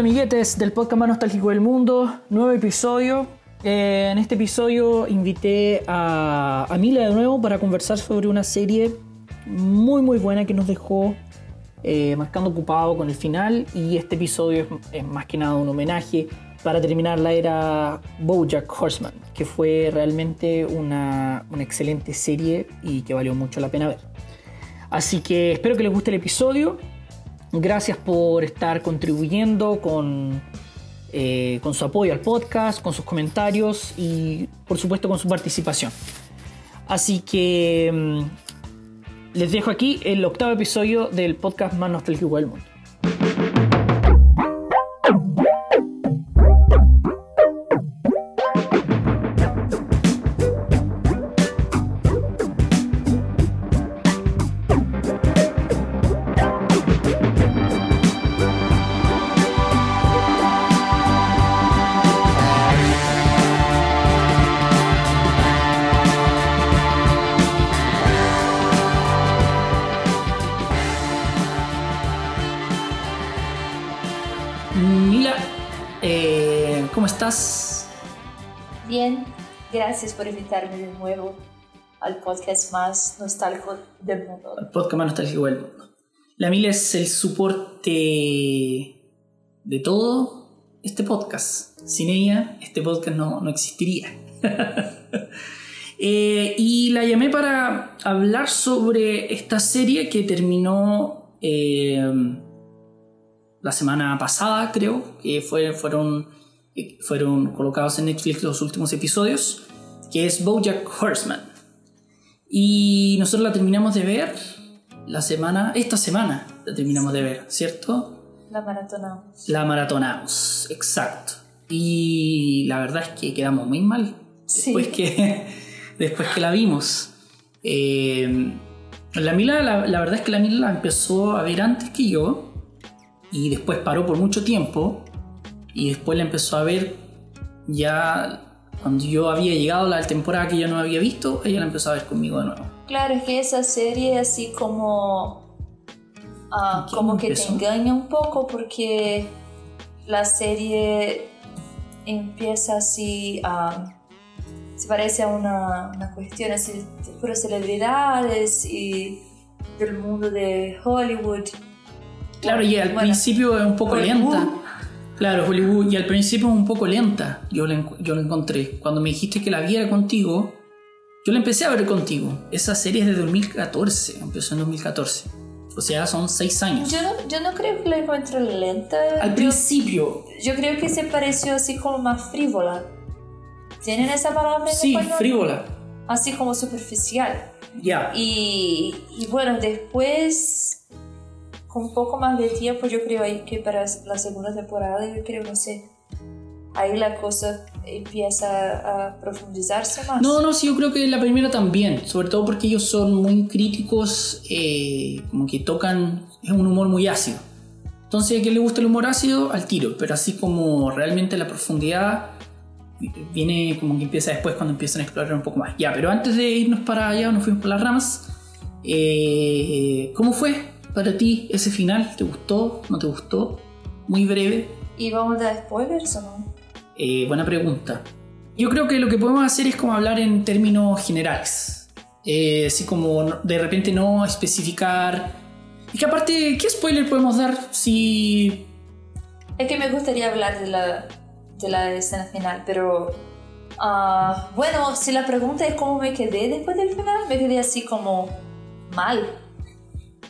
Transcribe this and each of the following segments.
Hola amiguetes del podcast más nostálgico del mundo, nuevo episodio. Eh, en este episodio invité a, a Mila de nuevo para conversar sobre una serie muy muy buena que nos dejó eh, marcando ocupado con el final y este episodio es, más que nada un homenaje para terminar la era Bojack Horseman, que fue realmente una, una excelente serie y que valió mucho la pena ver. Así que espero que les guste el episodio. Gracias por estar contribuyendo con, eh, con su apoyo al podcast, con sus comentarios y por supuesto con su participación. Así que mm, les dejo aquí el octavo episodio del podcast más nostálgico del mundo. Bien, gracias por invitarme de nuevo al podcast más nostálgico del mundo. El podcast más nostálgico del mundo. La Mila es el soporte de todo este podcast. Sin ella, este podcast no, no existiría. Eh, y la llamé para hablar sobre esta serie que terminó eh, la semana pasada, creo, que fue, fueron, fueron colocados en Netflix los últimos episodios, que es Bojack Horseman. Y nosotros la terminamos de ver la semana, esta semana la terminamos de ver, ¿cierto? La maratonamos. La maratonamos, exacto. Y la verdad es que quedamos muy mal Sí. después, que, después que la vimos. Eh, la Mila, la, la verdad es que la Mila la empezó a ver antes que yo y después paró por mucho tiempo y después la empezó a ver ya cuando yo había llegado a la temporada que yo no había visto, ella la empezó a ver conmigo de nuevo. Claro, es que esa serie así como... ¿Quién como que te engaña un poco porque la serie empieza así a... se parece a una, una cuestión así de puras celebridades y del mundo de Hollywood. Claro, y al Bueno, principio es un poco lenta. Claro, Hollywood, y al principio es un poco lenta. Yo la, yo la encontré. Cuando me dijiste que la viera contigo, yo la empecé a ver contigo. Esa serie es de 2014, empezó en 2014. O sea, son seis años. Yo no, yo no creo que la encuentro lenta. Al Yo- principio, Yo creo que se pareció así como más frívola. ¿Tienen esa palabra en sí, español? frívola. Así como superficial. Ya. Y, y bueno, después, con un poco más de tiempo, yo creo ahí que para la segunda temporada, yo creo, no sé, ahí la cosa empieza a profundizarse más. No, no, sí, yo creo que la primera también. Sobre todo porque ellos son muy críticos, eh, como que tocan. Es un humor muy ácido. Entonces, a quien le gusta el humor ácido, al tiro. Pero así como realmente la profundidad viene como que empieza después cuando empiezan a explorar un poco más. Ya, pero antes de irnos para allá, nos fuimos por las ramas. eh, ¿Cómo fue para ti ese final? ¿Te gustó? ¿No te gustó? Muy breve. ¿Y vamos a dar spoilers o no? Eh, buena pregunta. Yo creo que lo que podemos hacer es como hablar en términos generales. Eh, así como de repente no especificar. Y que aparte, ¿qué spoiler podemos dar si... Es que me gustaría hablar de la, de la escena final, pero ah, bueno, si la pregunta es cómo me quedé después del final, me quedé así como mal.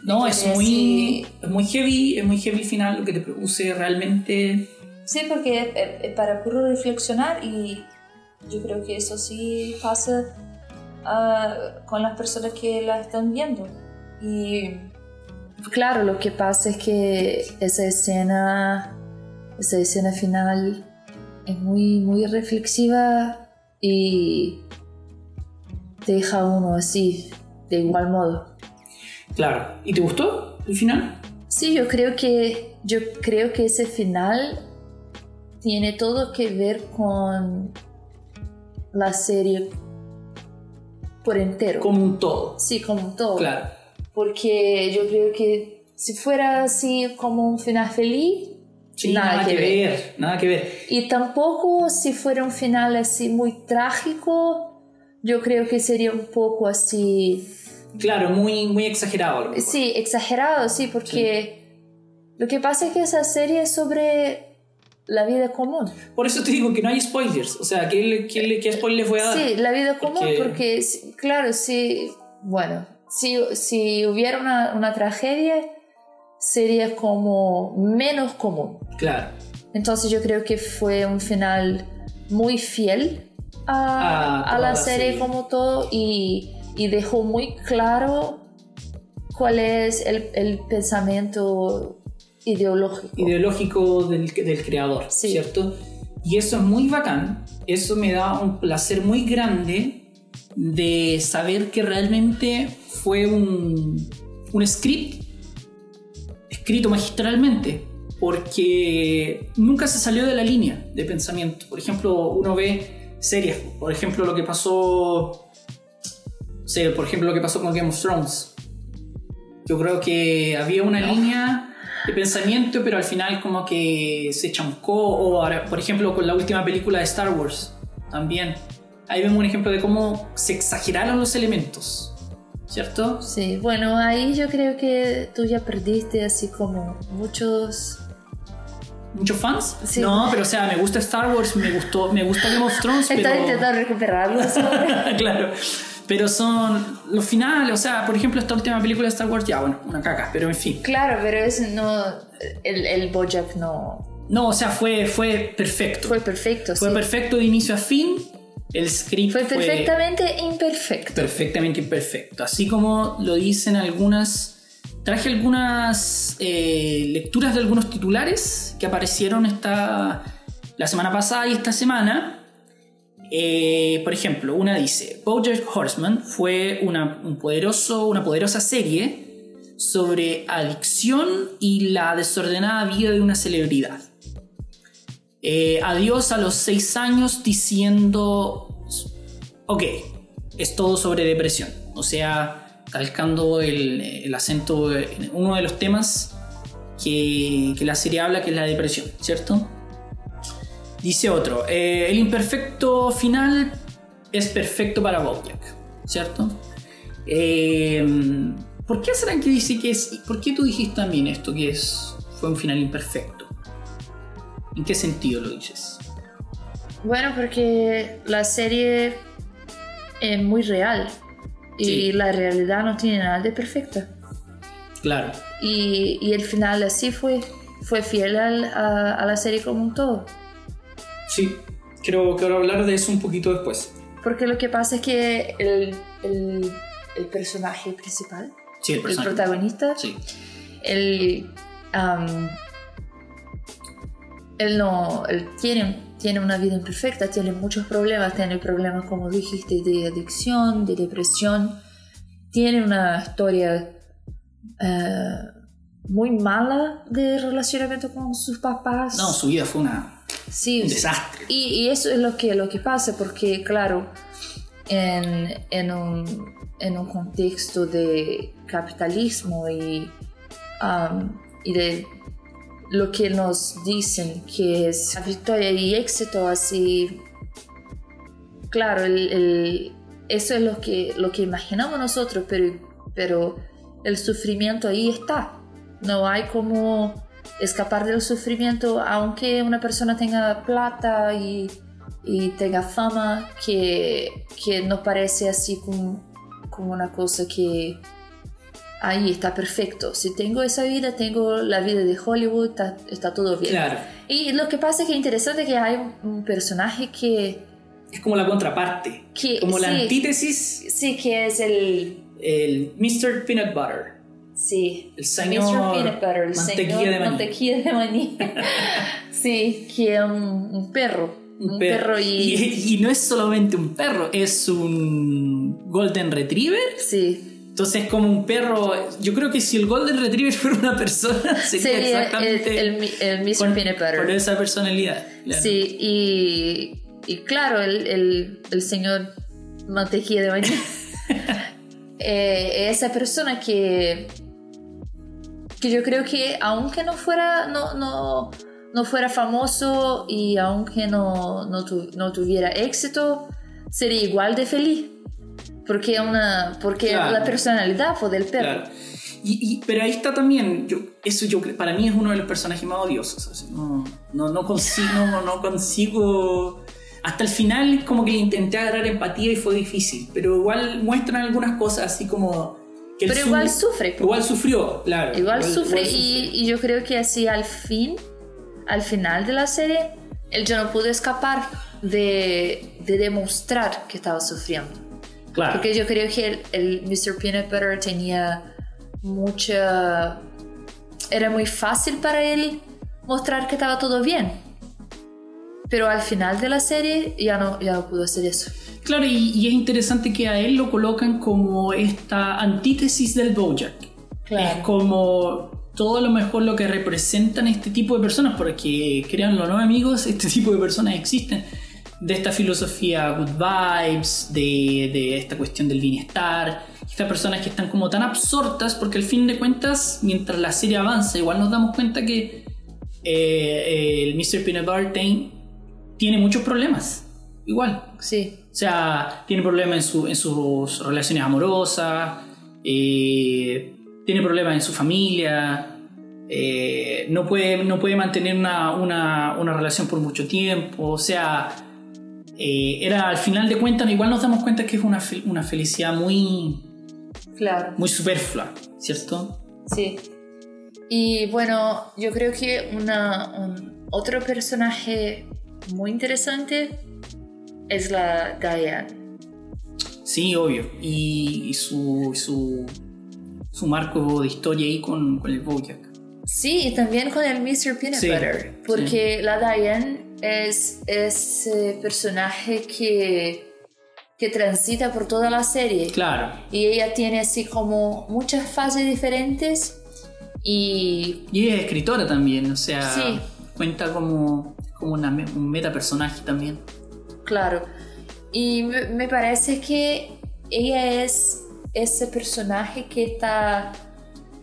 No, es muy, es muy heavy, es muy heavy final, lo que te produce realmente... Sí, porque es, es- es para puro reflexionar y yo creo que eso sí pasa ah, con las personas que la están viendo. Y claro, lo que pasa es que esa escena, esa escena final es muy, muy reflexiva y deja a uno así, de igual modo. Claro. ¿Y te gustó el final? Sí, yo creo que yo creo que ese final tiene todo que ver con la serie por entero. Como un todo. Sí, como un todo. Claro. Porque yo creo que si fuera así como un final feliz, Sí, nada, que, ver. nada que ver. Y tampoco si fuera un final así muy trágico, yo creo que sería un poco así... Claro, muy, muy exagerado. Sí, exagerado, sí, porque lo que pasa es que esa serie es sobre la vida común. Por eso te digo que no hay spoilers. O sea, ¿qué, qué, qué spoilers voy a dar? Sí, la vida común, porque, claro, sí, bueno, si, si hubiera una, una tragedia sería como menos común. Claro. Entonces yo creo que fue un final muy fiel a, a, la serie, como todo y, y, dejó muy claro cuál es el, el pensamiento ideológico. Ideológico del, del creador, ¿cierto? Y eso es muy bacán, eso me da un placer muy grande de saber que realmente fue un, un script escrito magistralmente, porque nunca se salió de la línea de pensamiento. Por ejemplo, uno ve series, por ejemplo, lo que pasó, por ejemplo, lo que pasó con Game of Thrones. Yo creo que había una línea de pensamiento, pero al final como que se chancó, o ahora, por ejemplo, con la última película de Star Wars, también. Ahí vemos un ejemplo de cómo se exageraron los elementos ¿cierto? Sí, bueno, ahí yo creo que tú ya perdiste así como muchos... ¿Muchos fans? Sí. No, pero o sea, me gusta Star Wars, me gustó, me gusta Game of Thrones, Está intentando recuperarlos. claro. Pero son los finales, o sea, por ejemplo, esta última película de Star Wars, ya, bueno, una caca, pero en fin. Claro, pero es no. El, el Bojack no. No, o sea, fue, fue perfecto. Fue perfecto, Fue perfecto de inicio a fin el script fue perfectamente imperfecto. Perfectamente imperfecto. Así como lo dicen algunas. Traje algunas eh, lecturas de algunos titulares que aparecieron esta, la semana pasada y esta semana. Eh, por ejemplo, una dice: BoJack Horseman fue una, una poderosa serie sobre adicción y la desordenada vida de una celebridad. Eh, adiós a los seis años diciendo, ok, es todo sobre depresión. O sea, calcando el, acento en uno de los temas que, la serie habla, que es la depresión, ¿cierto? Dice otro, eh, el imperfecto final es perfecto para Bojack, ¿cierto? Eh, ¿Por qué será que dice que es... ¿Por qué tú dijiste también esto, que es, fue un final imperfecto? ¿En qué sentido lo dices? Bueno, porque la serie es muy real y la realidad no tiene nada de perfecta. Claro. Y, el final así fue, fue fiel a, la serie como un todo. Sí, quiero, quiero hablar de eso un poquito después. Porque lo que pasa es que el, personaje principal, el, protagonista, sí. el, él no, él tiene, tiene una vida imperfecta, tiene muchos problemas, tiene problemas como dijiste de adicción, de depresión, tiene una historia eh, muy mala de relacionamiento con sus papás. No, su vida fue una, un desastre. Y, eso es lo que, lo que pasa, porque claro, en, en, un, en un contexto de capitalismo y, um, y de lo que nos dicen que es victoria y éxito, así, claro, el, eso es lo que, lo que imaginamos nosotros, pero, pero el sufrimiento ahí está. No hay como escapar del sufrimiento, aunque una persona tenga plata y, y tenga fama, que, que no parece así como, como una cosa que ahí está perfecto. Si tengo esa vida, tengo la vida de Hollywood, está, todo bien. Claro. Y lo que pasa es que es interesante que hay un, personaje que... Es como la contraparte. como la antítesis. Sí, que es el... El Mr. Peanut Butter. Sí. El señor Mr. Peanut Butter, el mantequilla señor de maní. mantequilla de maní. sí, que es un, perro. Un, perro, y... y... y... no es solamente un perro, es un Golden Retriever. Sí. Entonces, como un perro, yo creo que si el Golden Retriever fuera una persona, sería, exactamente el, el, Mr. Peanut Butter. Por esa personalidad. Sí, y, y claro, el, el, señor Mantequilla de Maní. eh, esa persona que, que yo creo que, aunque no fuera, no, no, no fuera famoso y aunque no, no, no tuviera éxito, sería igual de feliz. Porque, una, porque la personalidad fue del perro. Y, pero ahí está también, yo, eso yo para mí es uno de los personajes más odiosos. no, no, no, consigo, no, consigo. Hasta el final, como que intenté agarrar empatía y fue difícil. Pero igual muestran algunas cosas así como. Que pero igual sufre. Igual sufrió, claro. Igual, sufre, Y, y, yo creo que así al fin, al final de la serie, él ya no pudo escapar de, de demostrar que estaba sufriendo. Claro. Porque yo creo que el, el Mr. Peanut Butter tenía mucha... Era muy fácil para él mostrar que estaba todo bien. Pero al final de la serie ya no, ya no pudo hacer eso. Claro, y, es interesante que a él lo colocan como esta antítesis del Bojack. Claro. Es como todo lo mejor lo que representan este tipo de personas, porque créanlo, ¿no, amigos? Este tipo de personas existen. De esta filosofía good vibes, de, de esta cuestión del bienestar, estas personas que están como tan absortas, porque al fin de cuentas, mientras la serie avanza, igual nos damos cuenta que eh, el Mr. Peanut Butter tiene muchos problemas. Igual. Sí. O sea, tiene problemas en, sus relaciones amorosas, eh, tiene problemas en su familia, eh, no, puede, no puede mantener una, una, una, relación por mucho tiempo. O sea, era al final de cuentas, igual nos damos cuenta que es una, una felicidad muy, Claro. Muy superflua, ¿cierto? Sí. Y bueno, yo creo que una, un, otro personaje muy interesante es la Diane. Sí, obvio. Y, su, su, su, marco de historia ahí con, con el Bojack. Sí, y también con el Mr. Peanut Butter. Porque la Diane es ese personaje que que transita por toda la serie. Claro. Y ella tiene así como muchas fases diferentes y... Y es escritora también, o sea, sí. cuenta como, como una, un meta personaje también. Claro. Y me parece que ella es ese personaje que está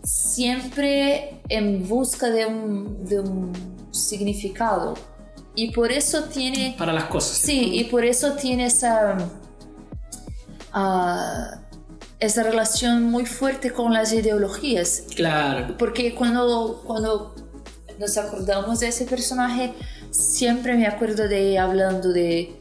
siempre en busca de un, de un significado. Y por eso tiene... Para las cosas. Sí, y por eso tiene esa esa relación muy fuerte con las ideologías. Claro. Porque cuando, cuando nos acordamos de ese personaje, siempre me acuerdo de hablando de,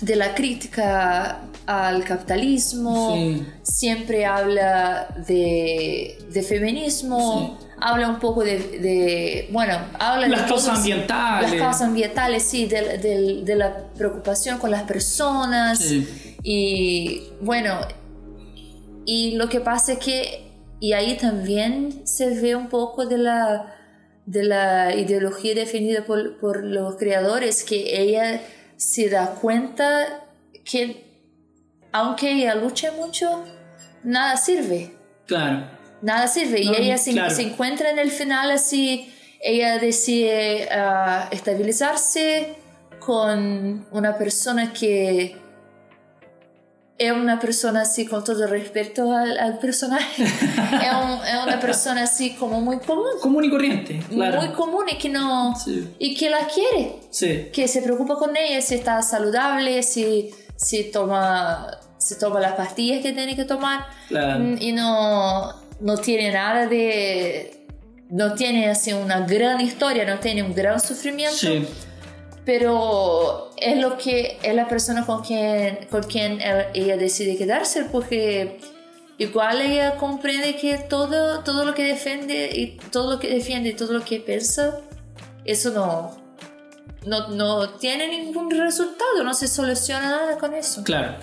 de la crítica al capitalismo, siempre habla de, de feminismo. Habla un poco de, bueno, habla las de causas ambientales. Las causas ambientales, sí, de, de, la preocupación con las personas. Y bueno, y lo que pasa es que, y ahí también se ve un poco de la, de la ideología defendida por, por los creadores, que ella se da cuenta que aunque ella luche mucho, nada sirve. Claro nada sirve. y ella se, encuentra en el final así, ella decide ah, estabilizarse con una persona que es una persona así, con todo respeto al, personaje, es, una persona así como muy común. Común y corriente, claro. Muy común y que no... Y que la quiere. Sí. Que se preocupa con ella, si está saludable, si, si toma, si toma las pastillas que tiene que tomar. Mm, y no no tiene nada de... No tiene así una gran historia, no tiene un gran sufrimiento. Sí. Pero es lo que es la persona con quien, con quien ella decide quedarse porque igual ella comprende que todo, todo lo que defiende y todo lo que defiende y todo lo que piensa, eso no, no, no tiene ningún resultado, no se soluciona nada con eso. Claro.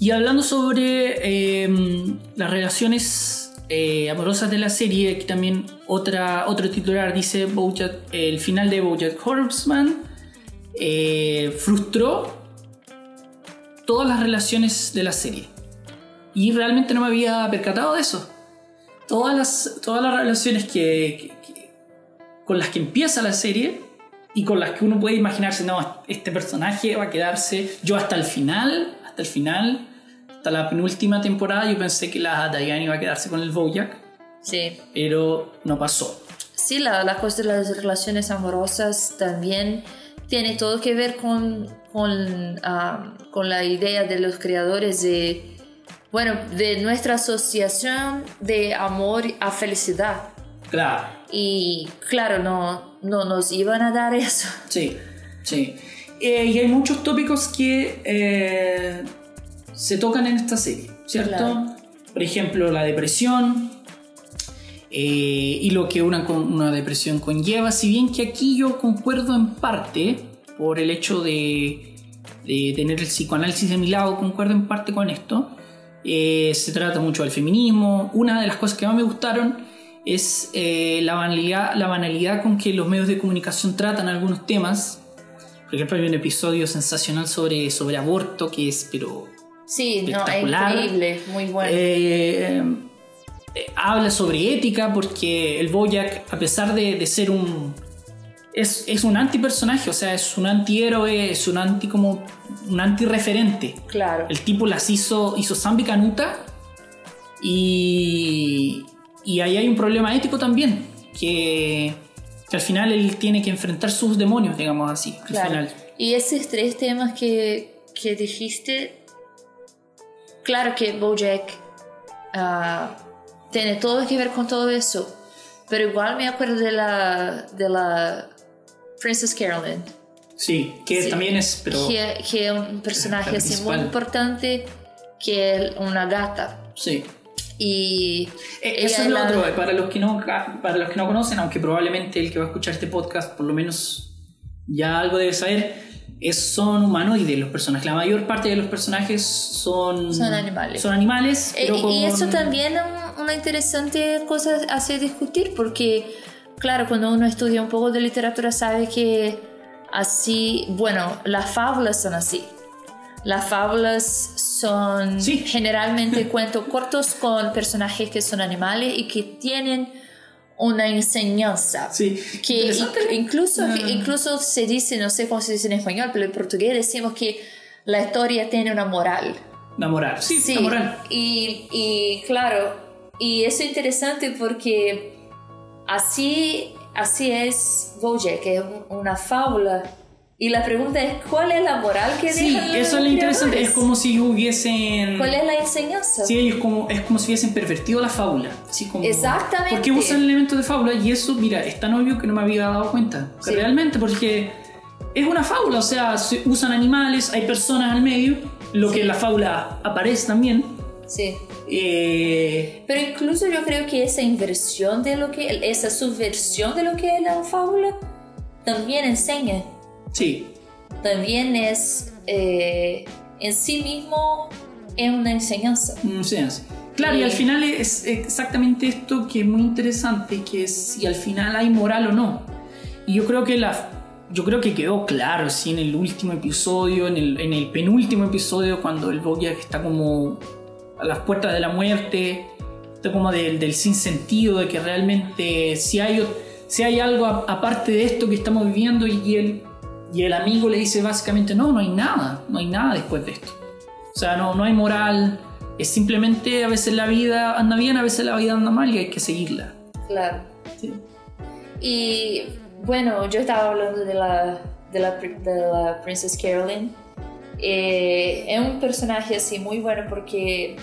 Y hablando sobre em, las relaciones eh, amorosas de la serie, aquí también otra, otro titular dice el final de Bojack Horseman eh, frustró todas las relaciones de la serie. Y realmente no me había percatado de eso. Todas las, todas las relaciones que, con las que empieza la serie y con las que uno puede imaginarse, no, este personaje va a quedarse yo hasta el final, hasta el final hasta la penúltima temporada yo pensé que la Diane iba a quedarse con el Bojack. Sí. Pero no pasó. sí, la, la cosa de las relaciones amorosas también tiene todo que ver con, con, ah, con la idea de los creadores de, bueno, de nuestra asociación de amor a felicidad. Claro. Y claro, no, no nos iban a dar eso. Sí, sí. Eh, y hay muchos tópicos que eh, se tocan en esta serie, ¿cierto? Claro. Por ejemplo, la depresión eh, y lo que una, una depresión conlleva, si bien que aquí yo concuerdo en parte por el hecho de, de tener el psicoanálisis de mi lado, concuerdo en parte con esto. Eh, se trata mucho del feminismo. Una de las cosas que más me gustaron es eh, la, banalidad, la banalidad con que los medios de comunicación tratan algunos temas. Por ejemplo, hay un episodio sensacional sobre, sobre aborto que es, pero Sí, no, es Espectacular. increíble, muy bueno. eh, eh, habla sobre ética porque el Boyac, a pesar de, de ser un. Es, es un antipersonaje, o sea, es un antihéroe, es un anti como. un antirreferente. claro. El tipo las hizo, hizo Zambi Canuta y. y ahí hay un problema ético también. Que, que al final él tiene que enfrentar sus demonios, digamos así. Al Claro. final. Y esos tres temas que, que dijiste, claro que Bojack ah, tiene todo que ver con todo eso, pero igual me acuerdo de la, de la Princess Carolyn, Sí, que Sí. también es. Pero, que, que es un personaje así muy importante, que es una gata. sí. Y Eh, Eso es lo la- otro, eh, para los, que no, para los que no conocen, aunque probablemente el que va a escuchar este podcast por lo menos ya algo debe saber, es, son humanoides los personajes. La mayor parte de los personajes son, Son animales. Son animales, Eh, Y eso también es un- una interesante cosa hacer discutir porque, claro, cuando uno estudia un poco de literatura sabe que así, bueno, las fábulas son así. Las fábulas son Sí. generalmente cuentos cortos con personajes que son animales y que tienen una enseñanza. Sí, Que incluso, Mm. incluso se dice, no sé cómo se dice en español, pero en portugués decimos que la historia tiene una moral. La moral. Sí, Sí, moral. Y, y claro, y eso es interesante porque así, así es Bojack, que es un- una fábula. Y la pregunta es, ¿cuál es la moral que Sí, dejan los eso es lo interesante. Es como si hubiesen. ¿Cuál es la enseñanza? Sí, ellos como, es como si hubiesen pervertido la fábula. Así como, Exactamente. Porque usan elementos de fábula y eso, mira, es tan obvio que no me había dado cuenta. Sí. Realmente, porque es una fábula, o sea, se usan animales, hay personas al medio, lo que en la fábula aparece también. Sí. Eh, Pero incluso yo creo que esa inversión de lo que, esa subversión de lo que es la fábula, también enseña. Sí, También es, eh, en sí mismo, es una enseñanza. sí, sí. Claro, y Y- al final es exactamente esto que es muy interesante, que es si al final hay moral o no. Y yo creo que la yo creo que quedó claro sí, en el último episodio, en el, en el penúltimo episodio, cuando el Bojack está como a las puertas de la muerte, está como del, del sinsentido, de que realmente si hay, si hay algo a- aparte de esto que estamos viviendo y, y el, y el amigo le dice básicamente, no, no hay nada, no hay nada después de esto. O sea, no, no hay moral, es simplemente a veces la vida anda bien, a veces la vida anda mal y hay que seguirla. Claro. Sí. Y bueno, yo estaba hablando de la, de la, de la Princess Carolyn. Eh, es un personaje así muy bueno porque,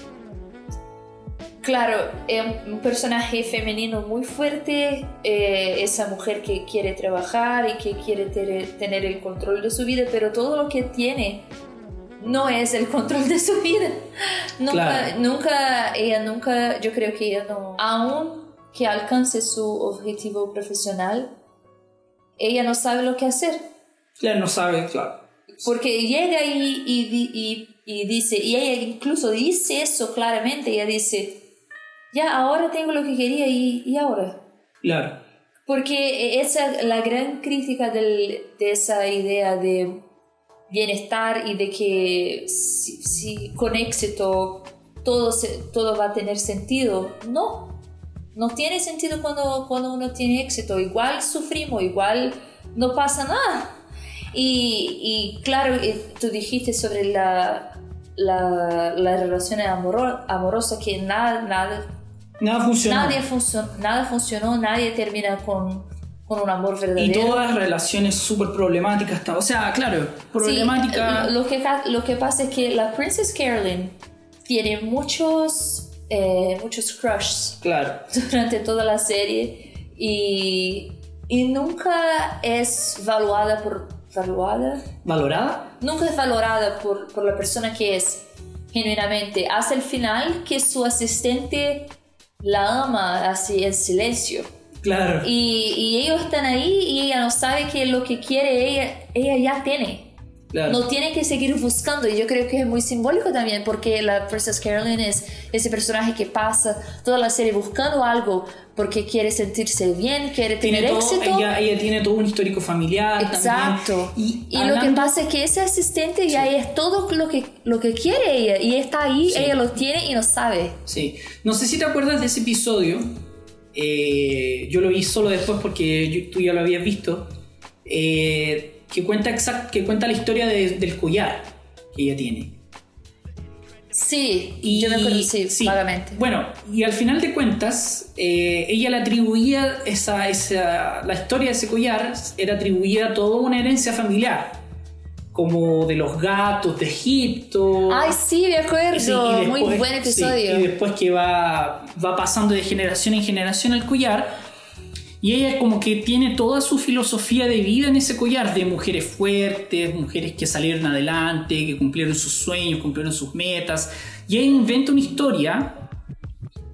claro, es un, personaje femenino muy fuerte, eh, esa mujer que quiere trabajar y que quiere tener el control de su vida, pero todo lo que tiene no es el control de su vida. Nunca, Claro. nunca, ella nunca, yo creo que ella no, aún que alcance su objetivo profesional, ella no sabe lo que hacer. Claro, no sabe, claro. Porque llega y, y, di- y- y dice, y ella incluso dice eso claramente, ella dice, ya ahora tengo lo que quería y, y ahora. Claro. Porque esa la gran crítica del- de esa idea de bienestar y de que si, si con éxito todo, se- todo va a tener sentido. No, no tiene sentido cuando, cuando uno tiene éxito. Igual sufrimos, igual no pasa nada. Y, y claro, eh, tú dijiste sobre la, la, la relación amoro- amorosa que nada, nada Nada funcionó. Nadie funcionó, nada funcionó, nadie termina con, con un amor verdadero. Y todas las relaciones súper problemáticas. O sea, claro, problemática. Sí, lo, que, lo que pasa es que la Princess Carolyn tiene muchos, eh, muchos crushes claro. durante toda la serie y, y nunca es valuada por... ¿Valuada? ¿Valorada? Nunca es valorada por, por la persona que es genuinamente. Hasta el final que su asistente la ama así en silencio. Claro. Y, y, ellos están ahí y ella no sabe que lo que quiere ella, ella ya tiene. Claro. No tiene que seguir buscando. Y yo creo que es muy simbólico también porque la Princess Carolyn es ese personaje que pasa toda la serie buscando algo porque quiere sentirse bien, quiere tener todo- éxito. ella, ella tiene todo un histórico familiar. Exacto. también. Y, lo que pasa es que ese asistente ya es todo lo que, lo que quiere ella. Y está ahí, Sí. ella lo tiene y no sabe. Sí. No sé si te acuerdas de ese episodio. eh, yo lo vi solo después porque yo- tú ya lo habías visto. eh, que, cuenta exact, que cuenta la historia de- del collar que ella tiene. Sí, Y- yo me acuerdo, sí, sí. vagamente. Bueno, y al final de cuentas, eh, ella le atribuía esa, esa, la historia de ese collar, era atribuida a toda una herencia familiar, como de los gatos de Egipto. Ay, sí, me acuerdo. Sí, y Muy después- buen sí, episodio. y después que va, va pasando de generación en generación el collar. Y ella como que tiene toda su filosofía de vida en ese collar, de mujeres fuertes, mujeres que salieron adelante, que cumplieron sus sueños, cumplieron sus metas. Y ella inventa una historia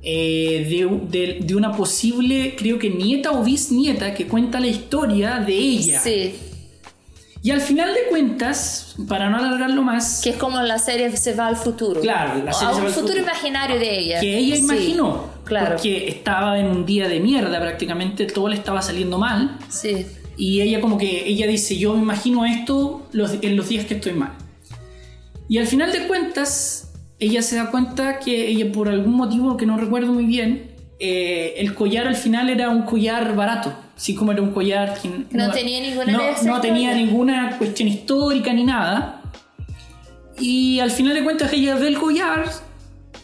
eh, de, de- de una posible, creo que nieta o bisnieta, que cuenta la historia de ella. Sí, Y al final de cuentas, para no alargarlo más, que es como la serie se va al futuro. Claro, la serie a se un va al futuro, futuro. imaginario de ella. que ella Sí, imaginó. Claro. Porque estaba en un día de mierda prácticamente, todo le estaba saliendo mal. Sí. Y ella como que, ella dice, yo me imagino esto los- en los días que estoy mal. Y al final de cuentas, ella se da cuenta que ella por algún motivo que no recuerdo muy bien, eh, el collar al final era un collar barato. Así como era un collar que No tenía ninguna no, no tenía ninguna cuestión histórica ni nada. Y al final de cuentas ella ve el collar,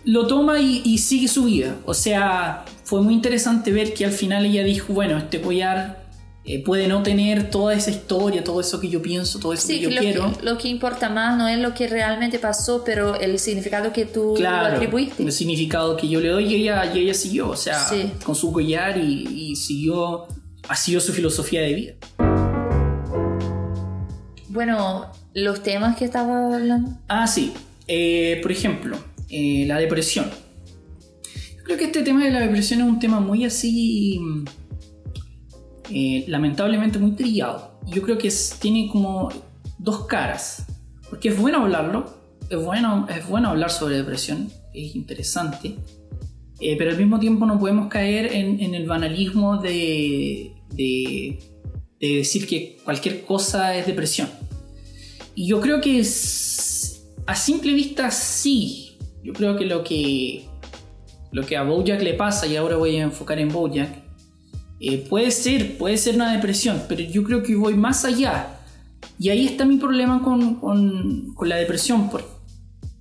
lo toma y, y sigue su vida. O sea, fue muy interesante ver que al final ella dijo, bueno, este collar eh, puede no tener toda esa historia, todo eso que yo pienso, todo eso Sí, que yo lo, quiero. que, lo que importa más no es lo que realmente pasó, pero el significado que tú lo Claro, atribuiste. el significado que yo le doy y ella, y ella siguió, o sea, Sí. con su collar y, y siguió, ha sido su filosofía de vida. Bueno, los temas que estaba hablando. Ah, sí. Eh, por ejemplo, eh, la depresión. Yo creo que este tema de la depresión es un tema muy así, mm, eh, lamentablemente muy trillado. Yo creo que tiene como dos caras. Porque es bueno hablarlo, es bueno, es bueno hablar sobre depresión, es interesante. Eh, pero al mismo tiempo no podemos caer en, el banalismo de, de, de decir que cualquier cosa es depresión. Y yo creo que a simple vista sí. Yo creo que lo que lo que a Bojack le pasa, y ahora voy a enfocar en Bojack, eh, puede ser, puede ser una depresión, pero yo creo que voy más allá. Y ahí está mi problema con, con- con la depresión por-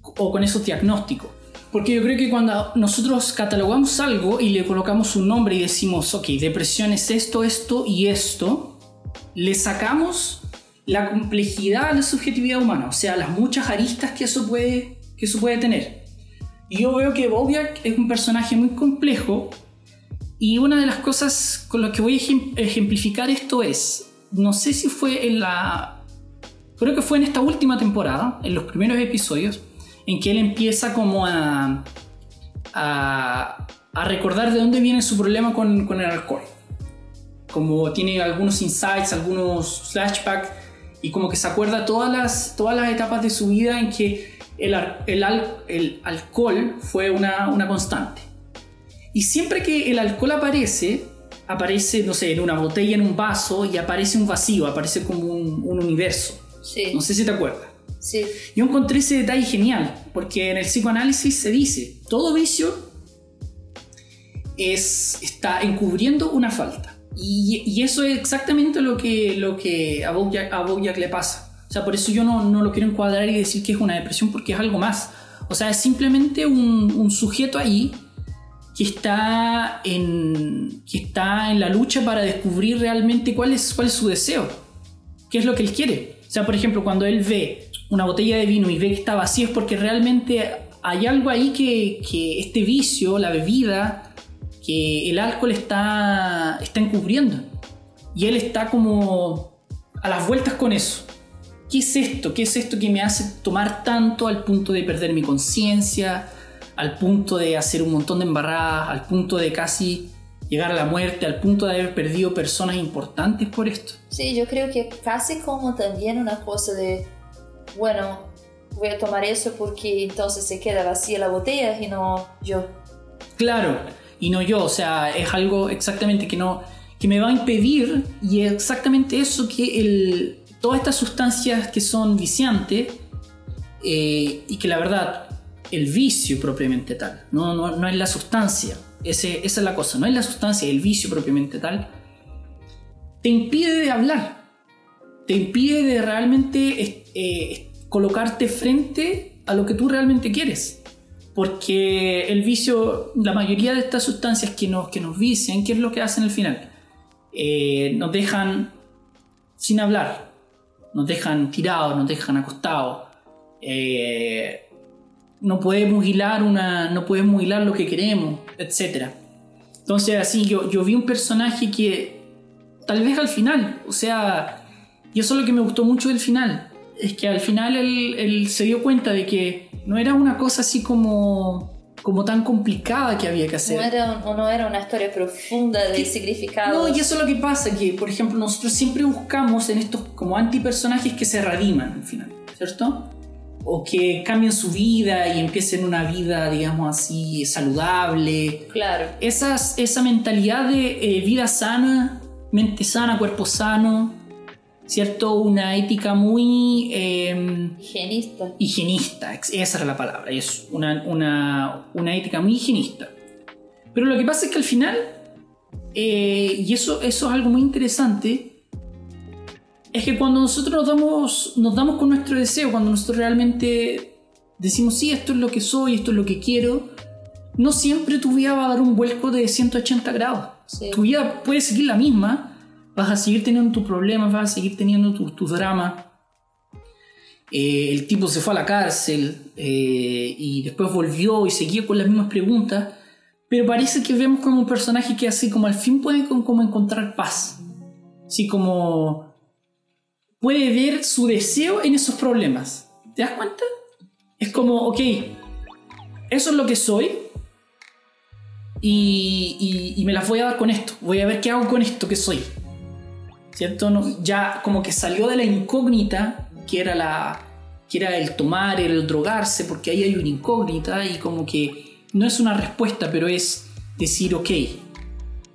o con esos diagnósticos. Porque yo creo que cuando nosotros catalogamos algo y le colocamos un nombre y decimos, ok, depresión es esto, esto y esto, le sacamos la complejidad a la subjetividad humana, o sea, las muchas aristas que eso puede, que eso puede tener. Yo veo que Bojack es un personaje muy complejo y una de las cosas con las que voy a ejem- ejemplificar esto es, no sé si fue en la... Creo que fue en esta última temporada, en los primeros episodios, en que él empieza como a, a, a recordar de dónde viene su problema con, con el alcohol. Como tiene algunos insights, algunos flashbacks, y como que se acuerda todas las, todas las etapas de su vida en que el, el, el alcohol fue una, una constante. Y siempre que el alcohol aparece, aparece, no sé, en una botella, en un vaso, y aparece un vacío, aparece como un, un universo. Sí, No sé si te acuerdas. sí. Yo encontré ese detalle genial, porque en el psicoanálisis se dice, todo vicio es, está encubriendo una falta. Y, y eso es exactamente lo que, lo que a, Bojack, a Bojack le pasa. O sea, por eso yo no, no lo quiero encuadrar y decir que es una depresión, porque es algo más. O sea, es simplemente un, un sujeto ahí que está en, que está en la lucha para descubrir realmente cuál es, cuál es su deseo, qué es lo que él quiere. O sea, por ejemplo, cuando él ve una botella de vino y ve que está vacía es porque realmente hay algo ahí que, que este vicio, la bebida, que el alcohol está, está encubriendo. Y él está como a las vueltas con eso. ¿Qué es esto? ¿Qué es esto que me hace tomar tanto al punto de perder mi conciencia? Al punto de hacer un montón de embarradas, al punto de casi llegar a la muerte, al punto de haber perdido personas importantes por esto. Sí, yo creo que casi como también una cosa de, bueno, voy a tomar eso porque entonces se queda vacía la botella y no yo. Claro, y no yo, o sea, es algo exactamente que no que me va a impedir y exactamente eso que el, todas estas sustancias que son viciantes eh, y que la verdad el vicio propiamente tal, no, no, no es la sustancia, esa es la cosa, no es la sustancia, el vicio propiamente tal, te impide de hablar, te impide de realmente eh, colocarte frente a lo que tú realmente quieres. Porque el vicio, la mayoría de estas sustancias que nos, que nos vician, ¿qué es lo que hacen al final? Eh, nos dejan sin hablar, nos dejan tirados, nos dejan acostados. Eh, no podemos hilar una, no podemos hilar lo que queremos, etc. Entonces así yo, yo vi un personaje que tal vez al final, o sea, y eso es lo que me gustó mucho del final, es que al final él, él se dio cuenta de que no era una cosa así como como tan complicada que había que hacer. No era, no era una historia profunda de significado. No, y eso es lo que pasa, que por ejemplo nosotros siempre buscamos en estos como antipersonajes que se rediman al final, ¿cierto? O que cambien su vida y empiecen una vida, digamos así, saludable. Claro. Esas, esa mentalidad de eh, vida sana, mente sana, cuerpo sano, ¿cierto? Una ética muy... Eh, higienista. Higienista, esa era la palabra, es una, una, una, ética muy higienista. Pero lo que pasa es que al final, eh, y eso, eso es algo muy interesante, es que cuando nosotros nos damos, nos damos con nuestro deseo, cuando nosotros realmente decimos, sí, esto es lo que soy, esto es lo que quiero, no siempre tu vida va a dar un vuelco de 180 grados. Tu vida puede seguir la misma, vas a seguir teniendo tus problemas, vas a seguir teniendo tus tu dramas. Eh, el tipo se fue a la cárcel eh, y después volvió y seguía con las mismas preguntas, pero parece que vemos como un personaje que así como al fin puede como encontrar paz, así como puede ver su deseo en esos problemas. ¿Te das cuenta? Es como, ok, eso es lo que soy, y, y, me las voy a dar con esto. Voy a ver qué hago con esto que soy. ¿Cierto? No, ya como que salió de la incógnita que era, la, que era el tomar, el drogarse, porque ahí hay una incógnita y como que no es una respuesta, pero es decir, ok,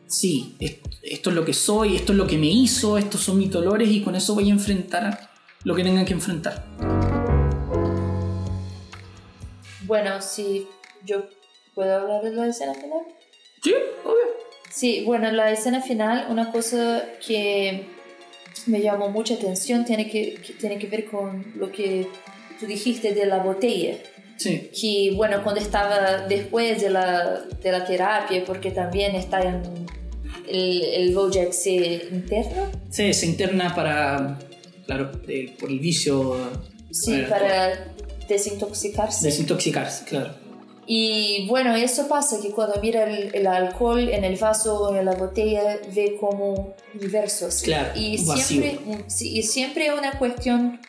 sí, esto es lo que soy, esto es lo que me hizo, estos son mis dolores y con eso voy a enfrentar lo que tengan que enfrentar. Bueno, si yo puedo hablar de la escena final. Sí, obvio. Sí, bueno, la escena final, una cosa que me llamó mucha atención tiene que, tiene que ver con lo que tú dijiste de la botella. Sí. Que, bueno, cuando estaba después de la, de la terapia, porque también está en el, el Bojack se interna. Sí, se interna para, claro, por el vicio. Sí, para desintoxicarse. Desintoxicarse, claro. Y bueno, eso pasa que cuando mira el, alcohol en el vaso o en la botella, ve como universos. Claro, y siempre, y siempre una cuestión,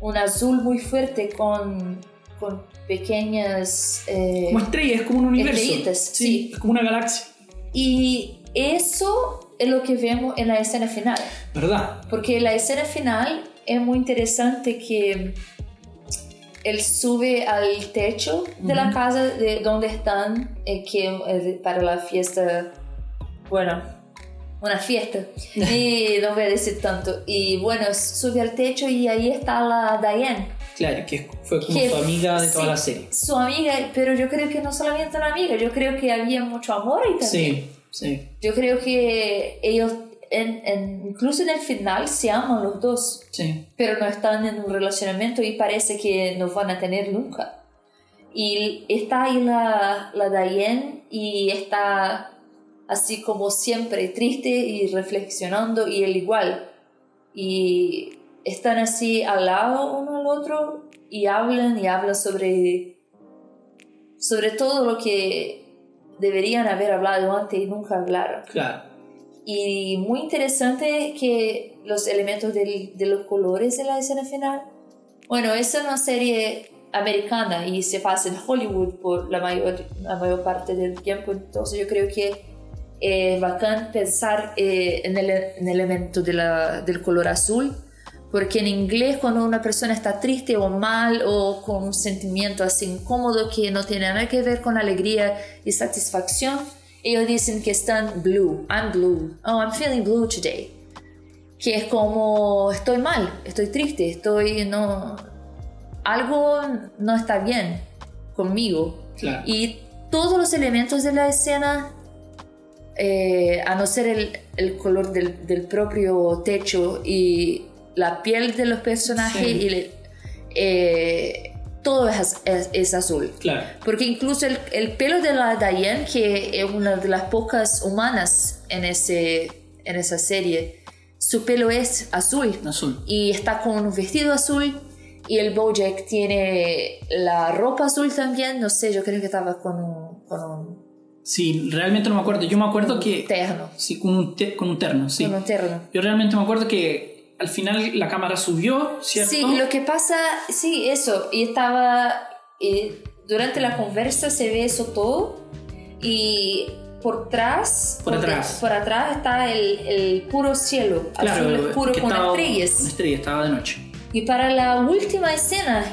un azul muy fuerte con, con pequeñas... Eh, como estrellas, como un universo. Sí, sí, como una galaxia. Y eso es lo que vemos en la escena final. ¿Verdad? Porque la escena final es muy interesante que él sube al techo de la casa de donde están, eh, que eh, para la fiesta, bueno, una fiesta, y no voy a decir tanto, y bueno, sube al techo y ahí está la Diane. Claro, que fue como su amiga de toda la serie. Su amiga, pero yo creo que no solamente una amiga, yo creo que había mucho amor ahí también. Sí, sí. Yo creo que ellos en, incluso en el final se aman los dos, sí. pero no están en un relacionamiento y parece que no van a tener nunca. Y está ahí la, la Diane y está así como siempre, triste y reflexionando y él igual. Y están así al lado uno al otro y hablan y hablan sobre, sobre todo lo que deberían haber hablado antes y nunca hablaron. Claro. Y muy interesante que los elementos del, de los colores de la escena final. Bueno, es una serie americana y se pasa en Hollywood por la mayor, la mayor parte del tiempo, entonces yo creo que es bacán pensar eh, en, el, en, el, elemento de la, del color azul, porque en inglés cuando una persona está triste o mal o con un sentimiento así incómodo que no tiene nada que ver con alegría y satisfacción, ellos dicen que están blue, I'm blue, oh, I'm feeling blue today, que es como estoy mal, estoy triste, estoy no algo no está bien conmigo. Claro. Y todos los elementos de la escena, eh, a no ser el, el color del, del, propio techo y la piel de los personajes, Sí. y le- eh, todo es, es- es azul. Claro. Porque incluso el, el pelo de la Diane, que es una de las pocas humanas en, ese, en esa serie, su pelo es azul Azul. y está con un vestido azul y el Bojack tiene la ropa azul también, no sé, yo creo que estaba con un, con un Sí, realmente no me acuerdo. Yo me acuerdo que. terno, Sí, con un, te- con un terno, sí. con un terno. Yo realmente me acuerdo que al final la cámara subió, ¿cierto? Sí, lo que pasa, sí, eso, y estaba, durante la conversa se ve eso todo y por atrás, Por atrás. por atrás está el, el puro cielo, Claro, azul oscuro con estaba- estrellas. estrellas, estaba de noche. Y para la última escena,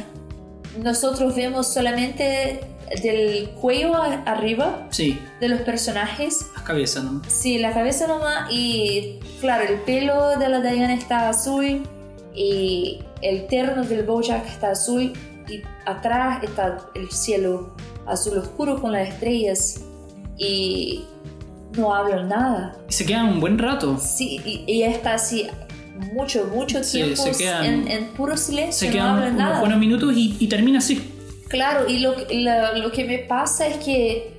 nosotros vemos solamente del cuello a- arriba Sí, de los personajes. las cabezas, ¿no? Sí, la cabeza nomás y claro, el pelo de la Diana está azul y el terno del Bojack está azul y atrás está el cielo azul oscuro con las estrellas y no hablan nada. Y se quedan un buen rato. Sí, y ella está así mucho, mucho Sí, tiempo quedan- en, en puro silencio, Se no quedan hablan unos nada. buenos minutos y, y termina así. Claro, y lo, lo, lo que me pasa es que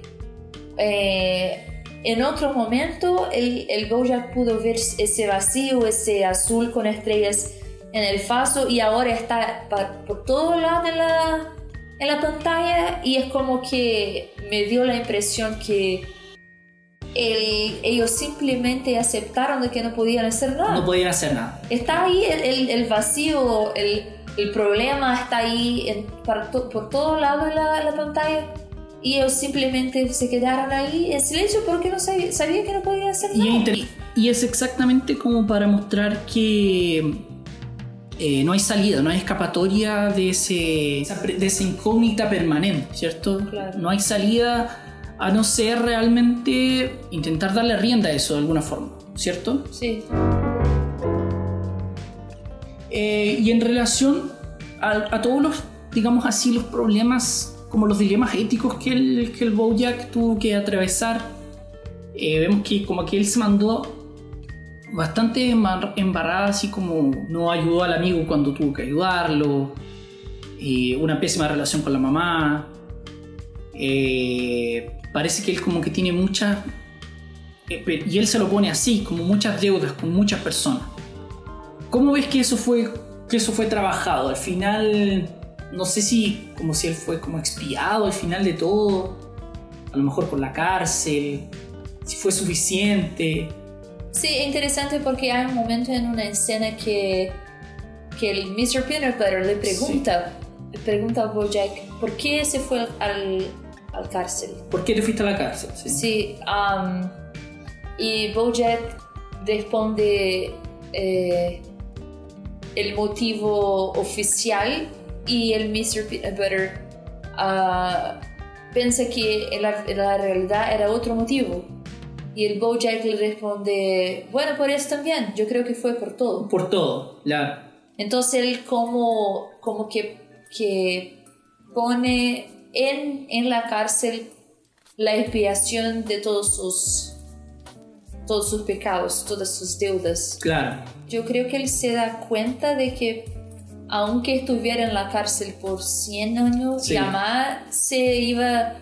eh, en otro momento el, el Bojack pudo ver ese vacío, ese azul con estrellas en el faso y ahora está por todo lado en la, en la pantalla y es como que me dio la impresión que el- ellos simplemente aceptaron de que no podían hacer nada. No podían hacer nada. Está ahí el, el- el vacío, el, el problema está ahí en- para to- por todo lado de la, la pantalla y ellos simplemente se quedaron ahí en silencio porque no sabía, sabían que no podían hacer Y nada. inter- y es exactamente como para mostrar que eh, no hay salida, no hay escapatoria de, ese, de esa incógnita permanente, ¿cierto? Claro. No hay salida a no ser realmente intentar darle rienda a eso de alguna forma, ¿cierto? Sí, Eh, y en relación a, todos los, digamos así, los problemas, como los dilemas éticos que el, que el Bojack tuvo que atravesar, eh, vemos que como que él se mandó bastante embar- embarrada, así como no ayudó al amigo cuando tuvo que ayudarlo, eh, una pésima relación con la mamá, parece que él como que tiene muchas, y él se lo pone así, como muchas deudas con muchas personas. ¿Cómo ves que eso fue que eso fue trabajado? Al final, no sé si como si él fue como expiado al final de todo, a lo mejor por la cárcel, si fue suficiente. sí, es interesante porque hay un momento en una escena que, que el Mr. Peanut Butter le pregunta, le pregunta a Bojack por qué se fue al, al cárcel. ¿Por qué te fuiste a la cárcel? Sí. Sí, um, y Bojack responde eh, el motivo oficial y el Mr. Peanut Butter ah, piensa que en la, en la realidad era otro motivo. Y el Bojack le responde, bueno, por eso también, yo creo que fue por todo. Por todo, la, Entonces él como, como que, que pone en, en la cárcel la expiación de todos sus, todos sus pecados, todas sus deudas. claro, Yo creo que él se da cuenta de que aunque estuviera en la cárcel por 100 años, Sí. jamás se iba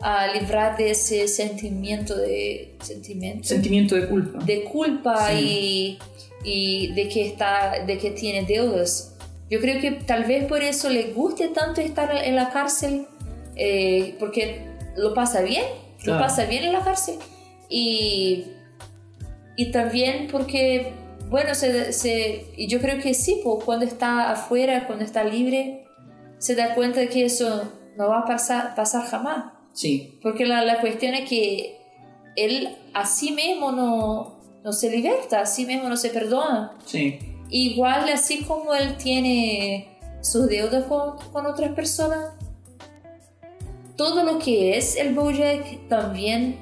a librar de ese sentimiento de sentimiento Sentimiento de culpa. de culpa Sí. y, y de que está de que tiene deudas. Yo creo que tal vez por eso le guste tanto estar en la cárcel, eh, porque lo pasa bien, lo Claro. pasa bien en la cárcel y, y también porque, bueno, se, se- y yo creo que sí, cuando está afuera, cuando está libre, se da cuenta de que eso no va a pasar, pasar jamás. Sí, Porque la, la cuestión es que él a sí mismo no, no se liberta, a sí mismo no se perdona. sí. Igual así como él tiene sus deudas con, con otras personas, todo lo que es el Bojack también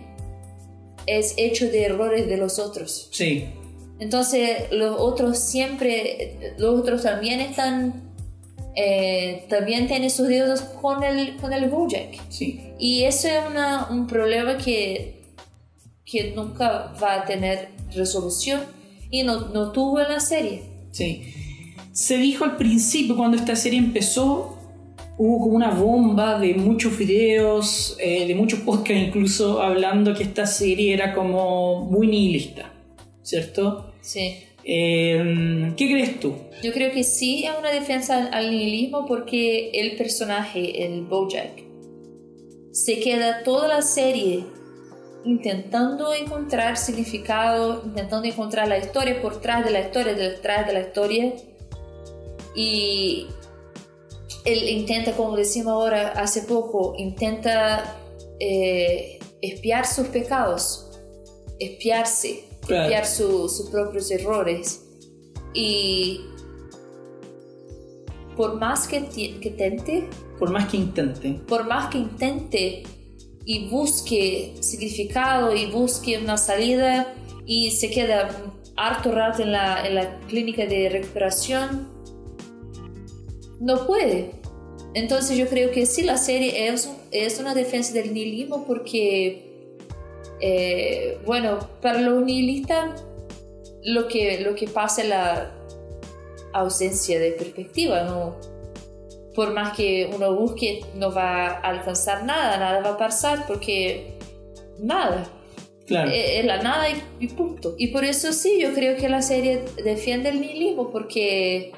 es hecho de errores de los otros. Sí, Entonces los otros siempre, los otros también están, eh, también tienen sus deudas con el, con el Bojack. sí. Y eso es una- un problema que, que nunca va a tener resolución y no, no tuvo en la serie. Sí. Se dijo al principio, cuando esta serie empezó, hubo como una bomba de muchos videos, eh, de muchos podcasts incluso, hablando que esta serie era como muy nihilista, ¿cierto? Sí. Eh, ¿Qué crees tú? Yo creo que sí es una defensa al, al nihilismo porque el personaje, el Bojack, se queda toda la serie intentando encontrar significado, intentando encontrar la historia por detrás de la historia, detrás de la historia. Y él intenta, como decimos ahora hace poco, intenta eh, espiar sus pecados, espiarse, Claro. espiar su- sus propios errores. Y por más que, que tente, Por más que intente. por más que intente y busque significado y busque una salida y se queda harto rato en la, en la clínica de recuperación, no puede. Entonces yo creo que sí, la serie es, es una defensa del nihilismo porque, eh, bueno, para los nihilistas lo que, lo que pasa es la ausencia de perspectiva, ¿no? por más que uno busque, no va a alcanzar nada, nada va a pasar porque nada, Claro. Eh, es la nada y, y punto. Y por eso sí, yo creo que la serie defiende el nihilismo porque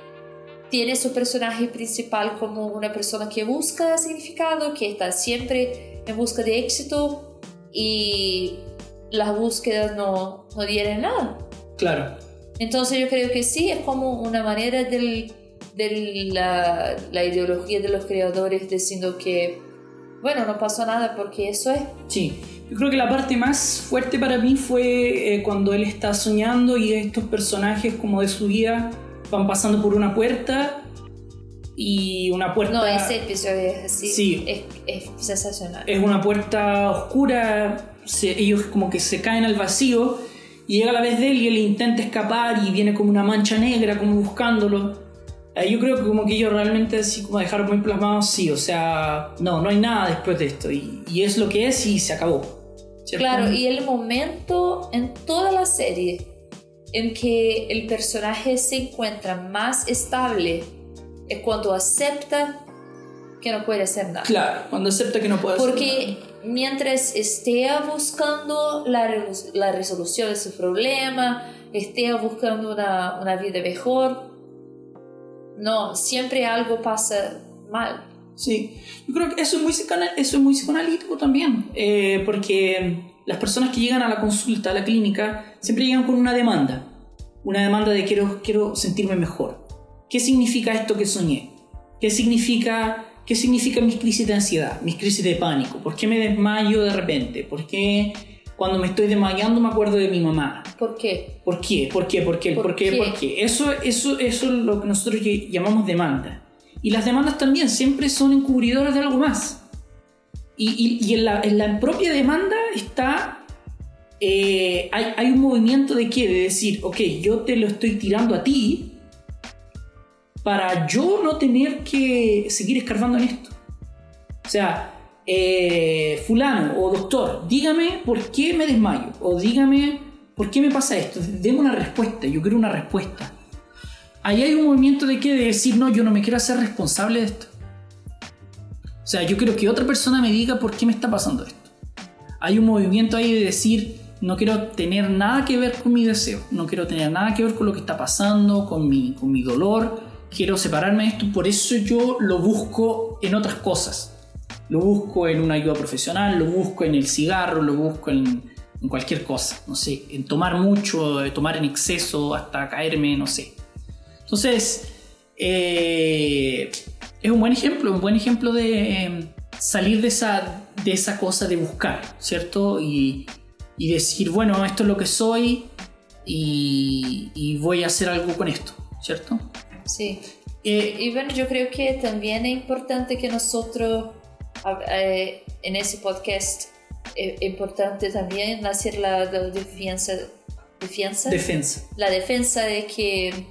tiene su personaje principal como una persona que busca significado, que está siempre en busca de éxito y las búsquedas no, no dieron nada. Claro. Entonces yo creo que sí, es como una manera de la, la ideología de los creadores diciendo que, bueno, no pasó nada porque eso es. Sí, yo creo que la parte más fuerte para mí fue eh, cuando él está soñando y estos personajes como de su vida van pasando por una puerta y una puerta... No, ese episodio es así. Sí. Es, es sensacional. Es una puerta oscura, se- ellos como que se caen al vacío y llega la vez de él y él intenta escapar y viene como una mancha negra como buscándolo. Ahí yo creo que como que ellos realmente así como dejaron muy plasmados, sí, o sea, no, no hay nada después de esto y, y es lo que es y se acabó. ¿cierto? Claro, y el momento en toda la serie en que el personaje se encuentra más estable es cuando acepta que no puede hacer nada. Claro, cuando acepta que no puede hacer Porque mientras esté buscando la, la resolución de su problema, esté buscando una, una vida mejor, no, siempre algo pasa mal. Sí, yo creo que eso es muy, eso es muy psicoanalítico también, eh, porque las personas que llegan a la consulta, a la clínica, siempre llegan con una demanda, una demanda de quiero, quiero sentirme mejor. ¿Qué significa esto que soñé? ¿Qué significa, ¿Qué significa mis crisis de ansiedad, mis crisis de pánico? ¿Por qué me desmayo de repente? ¿Por qué cuando me estoy desmayando me acuerdo de mi mamá? ¿Por qué? ¿Por qué? ¿Por qué? ¿Por qué? ¿Por ¿Por qué? ¿Por qué? Eso, eso, eso es lo que nosotros ll- llamamos demanda. Y las demandas también siempre son encubridoras de algo más. Y, en, la, en propia demanda está... eh, hay, hay un movimiento de qué? De decir, ok, yo te lo estoy tirando a ti para yo no tener que seguir escarbando en esto. O sea, eh, fulano o doctor, dígame por qué me desmayo o dígame por qué me pasa esto. Deme una respuesta, yo quiero una respuesta. ahí hay un movimiento de que de decir, no, yo no me quiero hacer responsable de esto. O sea, yo quiero que otra persona me diga por qué me está pasando esto. Hay un movimiento ahí de decir, no quiero tener nada que ver con mi deseo, no quiero tener nada que ver con lo que está pasando, con mi, con mi dolor, quiero separarme de esto, por eso yo lo busco en otras cosas. Lo busco en una ayuda profesional, lo busco en el cigarro, lo busco en, cualquier cosa, no sé, en tomar mucho, tomar en exceso, hasta caerme, no sé. Entonces, eh, es un buen ejemplo, un buen ejemplo de em, salir de esa, de esa cosa de buscar, ¿cierto? Y, y decir, bueno, esto es lo que soy y, y voy a hacer algo con esto, ¿cierto? Sí. Eh, y bueno, yo creo que también es importante que nosotros eh, en ese podcast es importante también hacer la, defensa, defensa, defensa. La defensa de que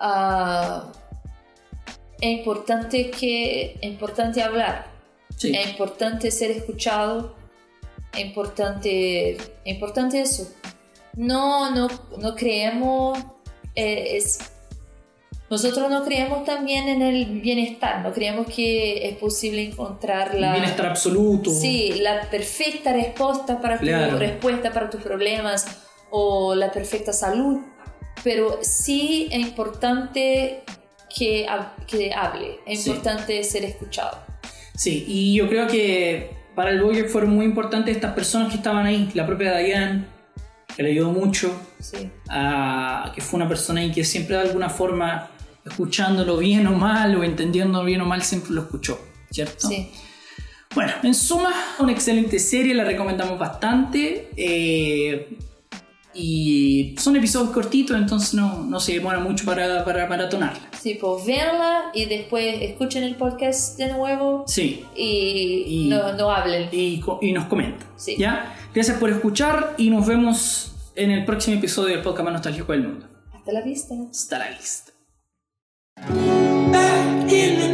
uh, es importante que es importante hablar, Sí. es importante ser escuchado, es importante, es importante eso. No, no, no creemos, eh, es, nosotros no creemos también en el bienestar, no creemos que es posible encontrar El la, bienestar absoluto. Sí, la perfecta respuesta para, Claro. tu, respuesta para tus problemas o la perfecta salud, pero sí es importante que, que hable, es Sí. importante ser escuchado. Sí, y yo creo que para el blogger fueron muy importantes estas personas que estaban ahí, la propia Diane, que le ayudó mucho, Sí, a, que fue una persona ahí que siempre de alguna forma, escuchándolo bien o mal, o entendiendo bien o mal, siempre lo escuchó, ¿cierto? sí. Bueno, en suma, una excelente serie, la recomendamos bastante. eh, y son episodios cortitos, entonces no, no se demora mucho para, para maratonarla. Sí, pues véanla y después escuchen el podcast de nuevo Sí, y, Y- no, no hablen. y, y nos comentan. Sí. ¿ya? Gracias por escuchar y nos vemos en el próximo episodio del podcast más nostálgico del mundo. Hasta la vista. Hasta la vista. Back in the